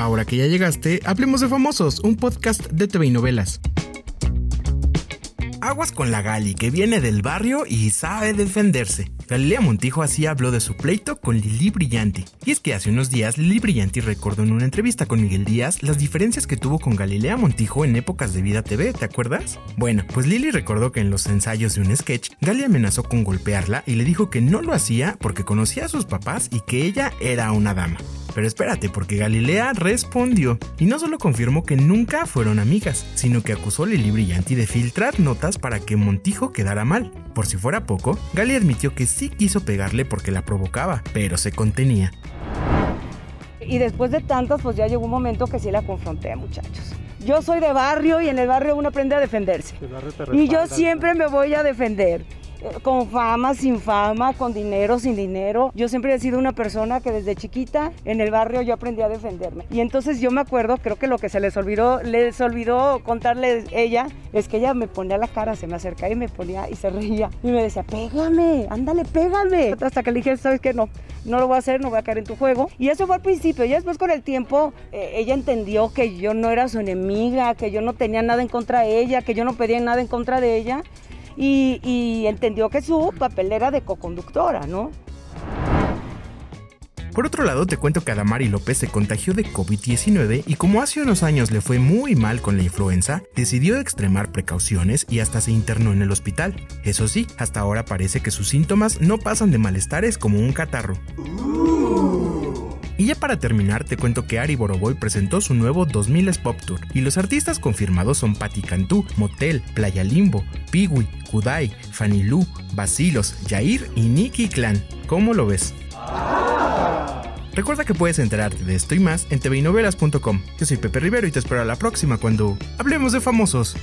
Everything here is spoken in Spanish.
Ahora que ya llegaste, hablemos de Famosos, un podcast de TV y novelas. Aguas con la Gali, que viene del barrio y sabe defenderse. Galilea Montijo así habló de su pleito con Lili Brillanti. Y es que hace unos días Lili Brillanti recordó en una entrevista con Miguel Díaz las diferencias que tuvo con Galilea Montijo en épocas de Vida TV, ¿te acuerdas? Bueno, pues Lili recordó que en los ensayos de un sketch, Gali amenazó con golpearla y le dijo que no lo hacía porque conocía a sus papás y que ella era una dama. Pero espérate, porque Galilea respondió y no solo confirmó que nunca fueron amigas, sino que acusó a Lili Brillanti de filtrar notas para que Montijo quedara mal. Por si fuera poco, Gali admitió que sí quiso pegarle porque la provocaba, pero se contenía. Y después de tantas, pues ya llegó un momento que sí la confronté, muchachos. Yo soy de barrio y en el barrio uno aprende a defenderse. Y yo siempre me voy a defender con fama, sin fama, con dinero, sin dinero. Yo siempre he sido una persona que desde chiquita en el barrio yo aprendí a defenderme. Y entonces yo me acuerdo, creo que lo que se les olvidó, les olvidó contarle ella, es que ella me ponía la cara, se me acercaba y me ponía y se reía. Y me decía, pégame, ándale, pégame. Hasta que le dije, sabes que no, no lo voy a hacer, no voy a caer en tu juego. Y eso fue al principio. Y después con el tiempo, eh, ella entendió que yo no era su enemiga, que yo no tenía nada en contra de ella, que yo no pedía nada en contra de ella y, entendió que su papel era de coconductora, ¿no? Por otro lado, te cuento que Adamari López se contagió de COVID-19 y como hace unos años le fue muy mal con la influenza, decidió extremar precauciones y hasta se internó en el hospital. Eso sí, hasta ahora parece que sus síntomas no pasan de malestares como un catarro. Y ya para terminar, te cuento que Ari Boroboy presentó su nuevo 2000 Pop Tour y los artistas confirmados son Patti Cantú, Motel, Playa Limbo, Piwi, Kudai, Fanny Lu, Basilos, Jair y Nicky Clan. ¿Cómo lo ves? Recuerda que puedes enterarte de esto y más en tvinovelas.com. Yo soy Pepe Rivero y te espero a la próxima cuando hablemos de famosos.